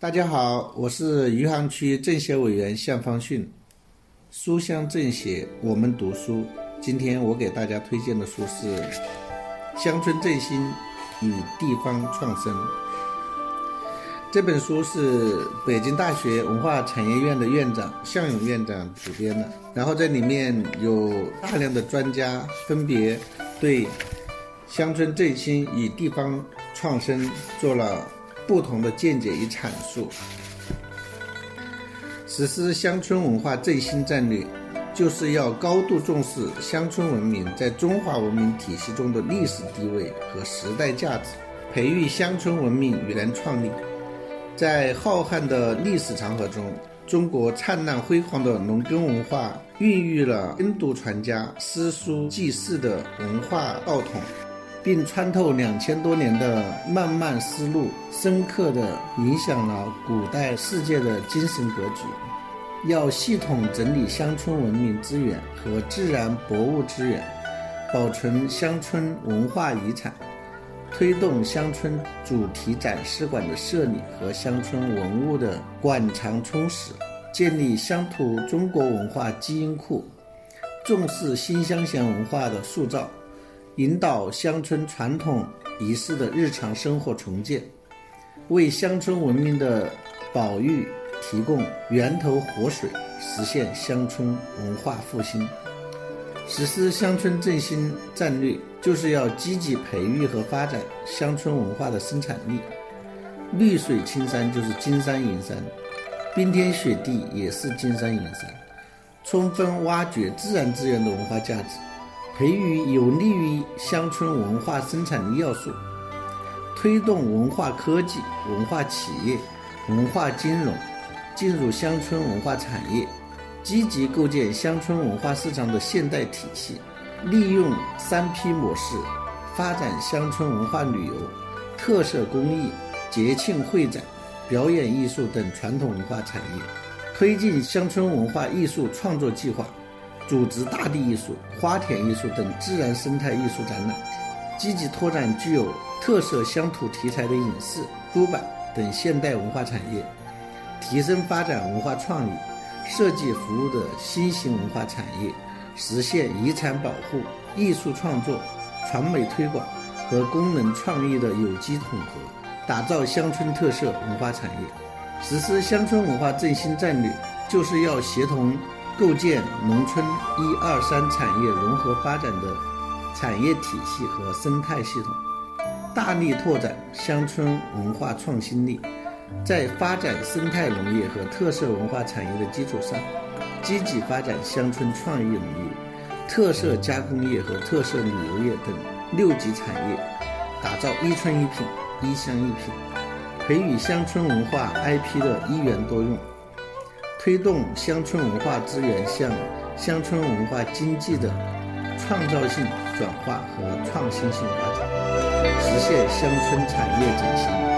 大家好，我是余杭区政协委员向方训。书香政协，我们读书。今天我给大家推荐的书是《乡村振兴与地方创生》。这本书是北京大学文化产业院的院长向勇院长主编的，然后这里面有大量的专家分别对乡村振兴与地方创生做了。不同的见解与阐述，实施乡村文化振兴战略，就是要高度重视乡村文明在中华文明体系中的历史地位和时代价值，培育乡村文明与原创力。在浩瀚的历史长河中，中国灿烂辉煌的农耕文化孕育了耕读传家、诗书记事的文化道统。并穿透两千多年的漫漫思路，深刻地影响了古代世界的精神格局。要系统整理乡村文明资源和自然博物资源，保存乡村文化遗产，推动乡村主题展示馆的设立和乡村文物的馆藏充实，建立乡土中国文化基因库，重视新乡贤文化的塑造。引导乡村传统仪式的日常生活重建，为乡村文明的保育提供源头活水，实现乡村文化复兴。实施乡村振兴战略，就是要积极培育和发展乡村文化的生产力。绿水青山就是金山银山，冰天雪地也是金山银山。充分挖掘自然资源的文化价值。培育有利于乡村文化生产的要素，推动文化科技、文化企业、文化金融进入乡村文化产业，积极构建乡村文化市场的现代体系，利用三批模式发展乡村文化旅游、特色工艺、节庆会展、表演艺术等传统文化产业，推进乡村文化艺术创作计划。组织大地艺术、花田艺术等自然生态艺术展览，积极拓展具有特色乡土题材的影视、出版等现代文化产业，提升发展文化创意、设计服务的新型文化产业，实现遗产保护、艺术创作、传媒推广和功能创意的有机统合，打造乡村特色文化产业。实施乡村文化振兴战略，就是要协同。构建农村一二三产业融合发展的产业体系和生态系统，大力拓展乡村文化创新力，在发展生态农业和特色文化产业的基础上，积极发展乡村创意农业、特色加工业和特色旅游业等六级产业，打造一村一品、一乡一品，培育乡村文化 IP 的一元多用。推动乡村文化资源向乡村文化经济的创造性转化和创新性发展，实现乡村产业振兴。